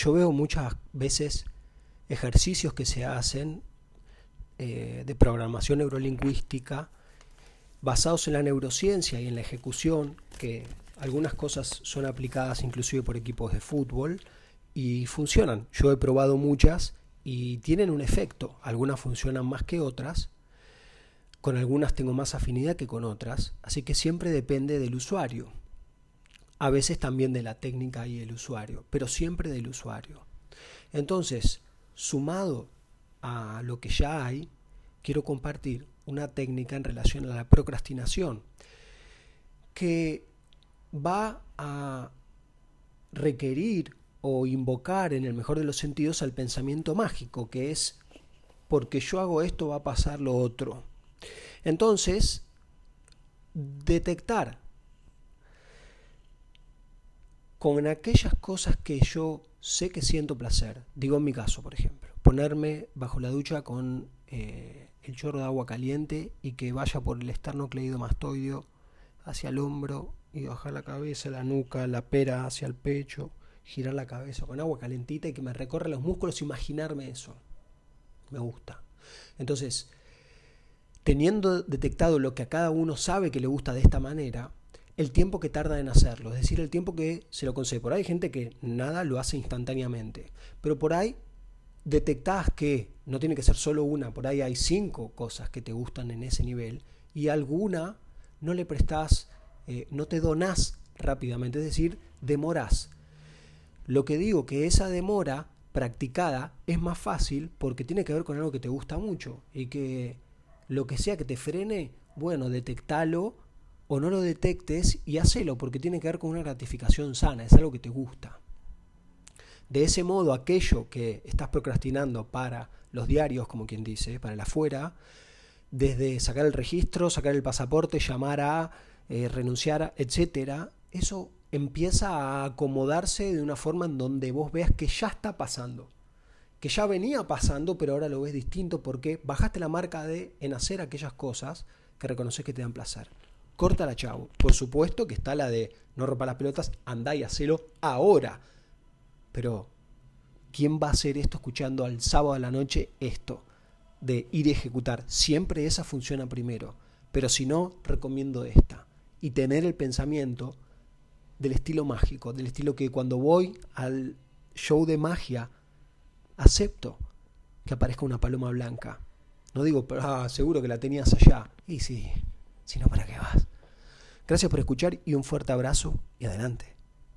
yo veo muchas veces ejercicios que se hacen eh, de programación neurolingüística basados en la neurociencia y en la ejecución, que algunas cosas son aplicadas inclusive por equipos de fútbol y funcionan. Yo he probado muchas y tienen un efecto. Algunas funcionan más que otras. Con algunas tengo más afinidad que con otras. Así que siempre depende del usuario. A veces también de la técnica y el usuario, pero siempre del usuario. Entonces, sumado a lo que ya hay, quiero compartir una técnica en relación a la procrastinación que va a requerir o invocar en el mejor de los sentidos al pensamiento mágico, que es porque yo hago esto va a pasar lo otro. Entonces, detectar con aquellas cosas que yo sé que siento placer, digo en mi caso, por ejemplo, ponerme bajo la ducha con eh, el chorro de agua caliente y que vaya por el esternocleidomastoideo hacia el hombro y bajar la cabeza, la nuca, la pera hacia el pecho, girar la cabeza con agua calentita y que me recorra los músculos, imaginarme eso. Me gusta. Entonces, teniendo detectado lo que a cada uno sabe que le gusta de esta manera, el tiempo que tarda en hacerlo, es decir, el tiempo que se lo concede. Por ahí hay gente que nada lo hace instantáneamente, pero por ahí detectás que no tiene que ser solo una, por ahí hay cinco cosas que te gustan en ese nivel y alguna no le prestás, eh, no te donás rápidamente, es decir, demorás. Lo que digo que esa demora practicada es más fácil porque tiene que ver con algo que te gusta mucho y que lo que sea que te frene, bueno, detectalo o no lo detectes y hacelo porque tiene que ver con una gratificación sana, es algo que te gusta. De ese modo, aquello que estás procrastinando para los diarios, como quien dice, para el afuera, desde sacar el registro, sacar el pasaporte, llamar a, eh, renunciar, etcétera, eso empieza a acomodarse de una forma en donde vos veas que ya está pasando, que ya venía pasando, pero ahora lo ves distinto porque bajaste la marca de en hacer aquellas cosas que reconoces que te dan placer. Corta la chavo. Por supuesto que está la de no rompa las pelotas, andá y hacelo ahora. Pero, ¿quién va a hacer esto escuchando al sábado de la noche esto? De ir a ejecutar. Siempre esa funciona primero. Pero si no, recomiendo esta. Y tener el pensamiento del estilo mágico, del estilo que cuando voy al show de magia, acepto que aparezca una paloma blanca. No digo, pero ah, seguro que la tenías allá. Y sí, si no, ¿para qué vas? Gracias por escuchar y un fuerte abrazo y adelante.